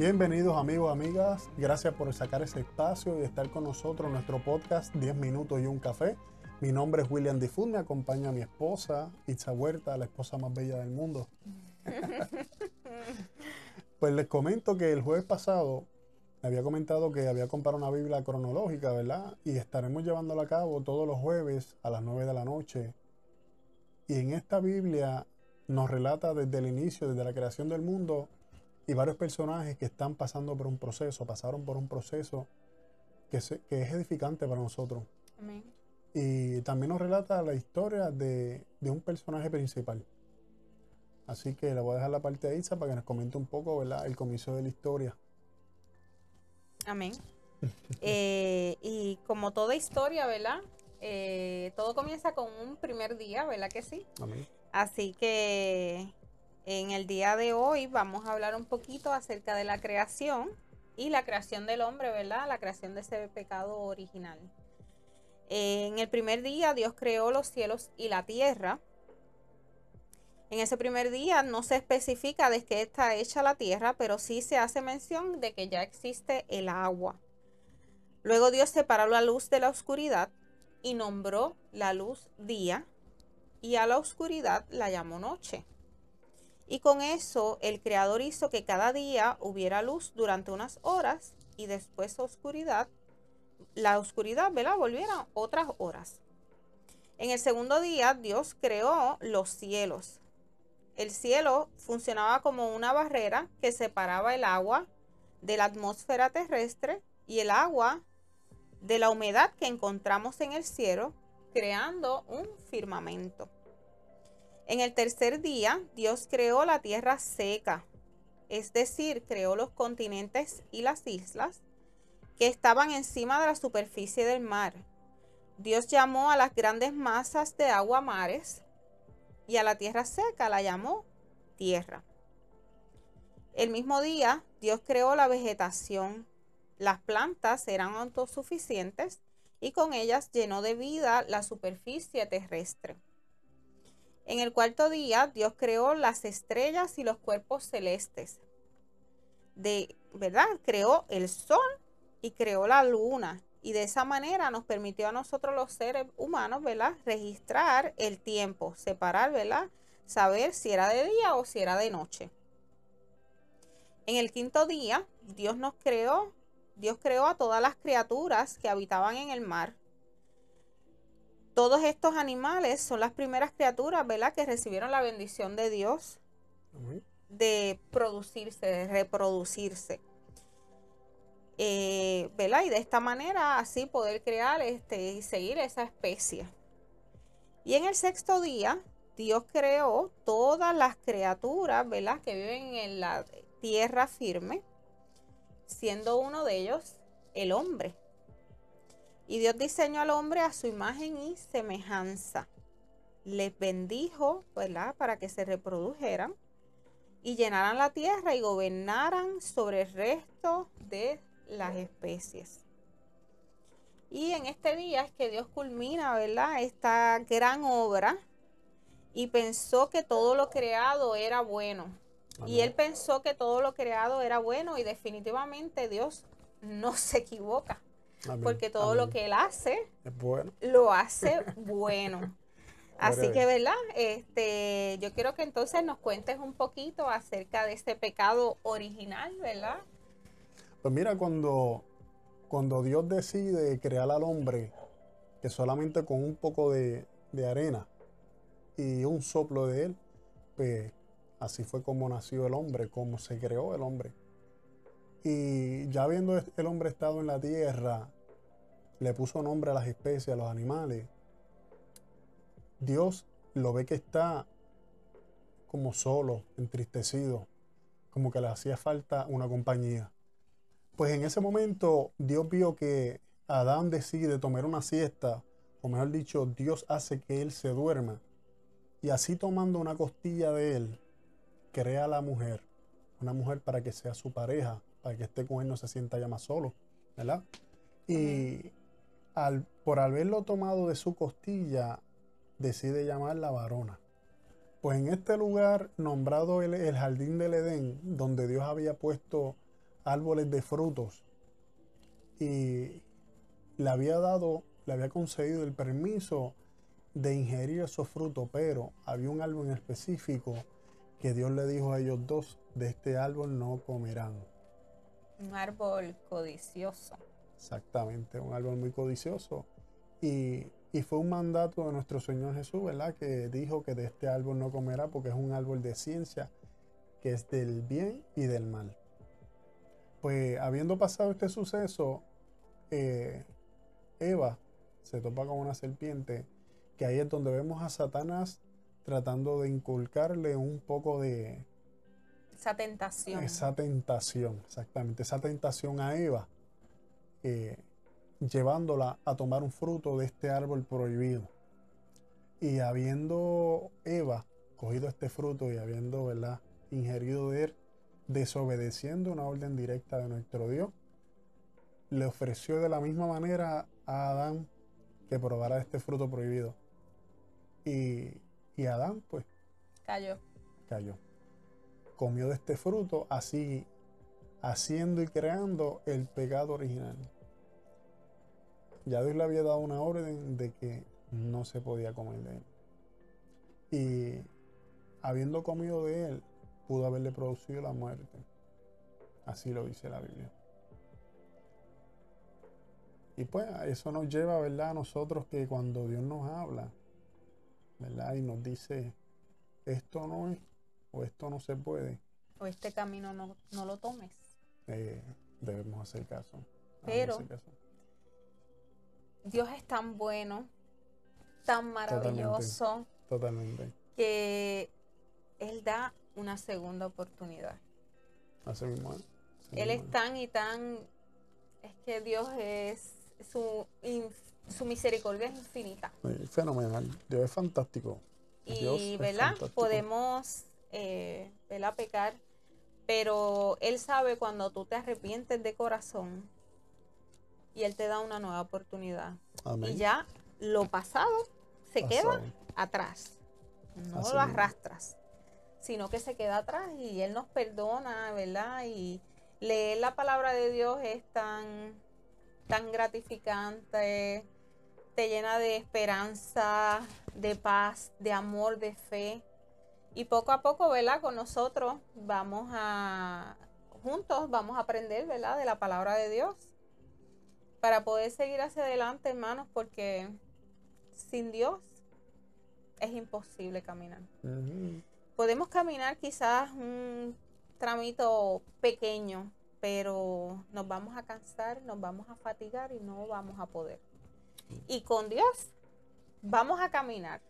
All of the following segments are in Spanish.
Bienvenidos amigos, amigas. Gracias por sacar ese espacio y estar con nosotros en nuestro podcast 10 minutos y un café. Mi nombre es William Difud, me acompaña mi esposa, Itza Huerta, la esposa más bella del mundo. pues les comento que el jueves pasado había comentado que había comprado una Biblia cronológica, ¿verdad? Y estaremos llevándola a cabo todos los jueves a las 9 de la noche. Y en esta Biblia nos relata desde el inicio, desde la creación del mundo, y varios personajes que están pasando por un proceso, pasaron por un proceso que, es edificante para nosotros. Y también nos relata la historia de, un personaje principal. Así que le voy a dejar la parte a Isa para que nos comente un poco ¿verdad? el comienzo de la historia. Amén. Eh, y como toda historia, ¿verdad? Eh, todo comienza con un primer día, ¿verdad que sí? Amén. Así que en el día de hoy vamos a hablar un poquito acerca de la creación y la creación del hombre, ¿verdad? La creación de ese pecado original. En el primer día Dios creó los cielos y la tierra. En ese primer día no se especifica de qué está hecha la tierra, pero sí se hace mención de que ya existe el agua. Luego Dios separó la luz de la oscuridad y nombró la luz día y a la oscuridad la llamó noche. Y con eso el Creador hizo que cada día hubiera luz durante unas horas y después oscuridad, la oscuridad, ¿verdad? Volviera otras horas. En el segundo día Dios creó los cielos. El cielo funcionaba como una barrera que separaba el agua de la atmósfera terrestre y el agua de la humedad que encontramos en el cielo, creando un firmamento. En el tercer día, Dios creó la tierra seca, es decir, creó los continentes y las islas que estaban encima de la superficie del mar. Dios llamó a las grandes masas de agua mares y a la tierra seca la llamó tierra. El mismo día, Dios creó la vegetación. Las plantas eran autosuficientes y con ellas llenó de vida la superficie terrestre. En el cuarto día, Dios creó las estrellas y los cuerpos celestes. De, ¿verdad? Creó el sol y creó la luna. Y de esa manera nos permitió a nosotros los seres humanos, ¿verdad? Registrar el tiempo, separar, ¿verdad? Saber si era de día o si era de noche. En el quinto día, Dios nos creó, Dios creó a todas las criaturas que habitaban en el mar todos estos animales son las primeras criaturas, ¿verdad? Que recibieron la bendición de Dios de producirse, de reproducirse. Eh, ¿verdad? Y de esta manera así poder crear este, y seguir esa especie. Y en el sexto día, Dios creó todas las criaturas, ¿verdad? Que viven en la tierra firme, siendo uno de ellos el hombre. Y Dios diseñó al hombre a su imagen y semejanza. Les bendijo, ¿verdad? Para que se reprodujeran y llenaran la tierra y gobernaran sobre el resto de las especies. Y en este día es que Dios culmina, ¿verdad? Esta gran obra y pensó que todo lo creado era bueno. Y él pensó que todo lo creado era bueno y definitivamente Dios no se equivoca porque todo lo que él hace lo hace bueno. Así que, ¿verdad? Este, yo quiero que entonces nos cuentes un poquito acerca de este pecado original, ¿verdad? Pues mira, cuando, cuando Dios decide crear al hombre, que solamente con un poco de, de arena y un soplo de él, pues así fue como nació el hombre, como se creó el hombre. Y ya viendo el hombre estado en la tierra, le puso nombre a las especies, a los animales. Dios lo ve que está como solo, entristecido, como que le hacía falta una compañía. Pues en ese momento Dios vio que Adán decide tomar una siesta, o mejor dicho, Dios hace que él se duerma. Y así tomando una costilla de él, crea a la mujer, una mujer para que sea su pareja, para que esté con él no se sienta ya más solo, ¿verdad? Y al, por haberlo tomado de su costilla, decide llamarla varona. Pues en este lugar, nombrado el, el, jardín del Edén, donde Dios había puesto árboles de frutos y le había dado, le había concedido el permiso de ingerir esos frutos, pero había un árbol en específico que Dios le dijo a ellos dos, de este árbol no comerán. Un árbol codicioso. Exactamente, un árbol muy codicioso. Y, y, fue un mandato de nuestro Señor Jesús, ¿verdad? Que dijo que de este árbol no comerá porque es un árbol de ciencia, que es del bien y del mal. Pues habiendo pasado este suceso, eh, Eva se topa con una serpiente, que ahí es donde vemos a Satanás tratando de inculcarle un poco de... Esa tentación. Esa tentación, exactamente, esa tentación a Eva, eh, llevándola a tomar un fruto de este árbol prohibido. Y habiendo Eva cogido este fruto y habiendo, ¿verdad?, ingerido de él, desobedeciendo una orden directa de nuestro Dios, le ofreció de la misma manera a Adán que probara este fruto prohibido. Y, y Adán, pues, cayó. Cayó. Comió de este fruto, así haciendo y creando el pecado original. Ya Dios le había dado una orden de que no se podía comer de él. Y habiendo comido de él, pudo haberle producido la muerte. Así lo dice la Biblia. Y pues eso nos lleva, ¿verdad? A nosotros que cuando Dios nos habla, ¿verdad? Y nos dice, esto no es, o esto no se puede. O este camino no, lo tomes. Eh, debemos hacer caso. Pero Dios es tan bueno, tan maravilloso. Totalmente. Que Él da una segunda oportunidad. Así mismo. Él es tan y tan... Es que Dios es su, su misericordia es infinita. Fenomenal. Dios es fantástico. Y, ¿verdad? Podemos, eh, ¿verdad? Pecar, pero Él sabe cuando tú te arrepientes de corazón y Él te da una nueva oportunidad. Y ya lo pasado se queda atrás. No lo arrastras, sino que se queda atrás y Él nos perdona, ¿verdad? Y leer la palabra de Dios es tan tan gratificante, te llena de esperanza, de paz, de amor, de fe. Y poco a poco, ¿verdad? Con nosotros vamos a, juntos vamos a aprender, ¿verdad? De la palabra de Dios. Para poder seguir hacia adelante, hermanos, porque sin Dios es imposible caminar. Podemos caminar quizás un tramito pequeño, pero nos vamos a cansar, nos vamos a fatigar y no vamos a poder. Y con Dios vamos a caminar,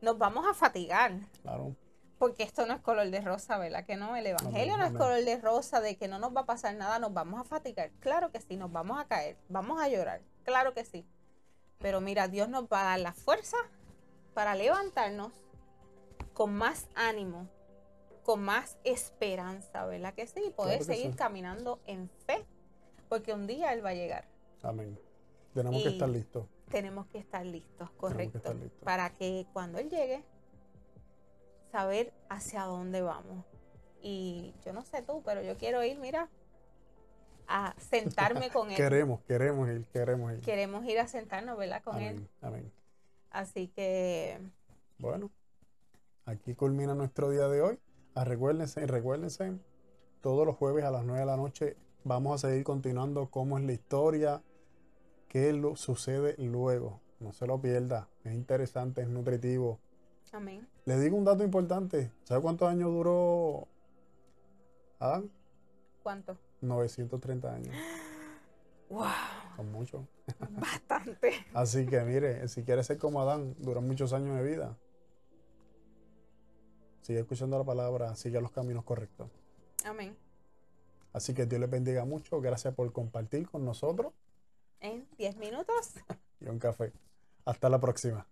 nos vamos a fatigar. Claro. Porque esto no es color de rosa, ¿verdad? Que no, el Evangelio no, es color de rosa, de que no nos va a pasar nada, nos vamos a fatigar. Claro que sí, nos vamos a caer, vamos a llorar, claro que sí. Pero mira, Dios nos va a dar la fuerza para levantarnos con más ánimo, con más esperanza, ¿verdad que sí? Poder seguir caminando en fe, porque un día Él va a llegar. Amén. Tenemos que estar listos. Tenemos que estar listos, correcto. Para que cuando Él llegue, saber hacia dónde vamos. Y yo no sé tú, pero yo quiero ir, mira, a sentarme con Él. queremos, queremos ir, queremos ir. Queremos ir a sentarnos, ¿verdad? Con Él. Amén. Así que... Bueno, aquí culmina nuestro día de hoy. Ah, recuérdense, recuérdense, todos los jueves a las 9 de la noche vamos a seguir continuando cómo es la historia, qué lo sucede luego. No se lo pierda, es interesante, es nutritivo. Amén. Le digo un dato importante. ¿Sabe cuántos años duró Adán? ¿Cuánto? 930 años. ¡Wow! Son muchos. Bastante. Así que mire, si quiere ser como Adán, dura muchos años de vida sigue escuchando la palabra, sigue los caminos correctos. Amén. Así que Dios les bendiga mucho. Gracias por compartir con nosotros. En 10 minutos. y un café. Hasta la próxima.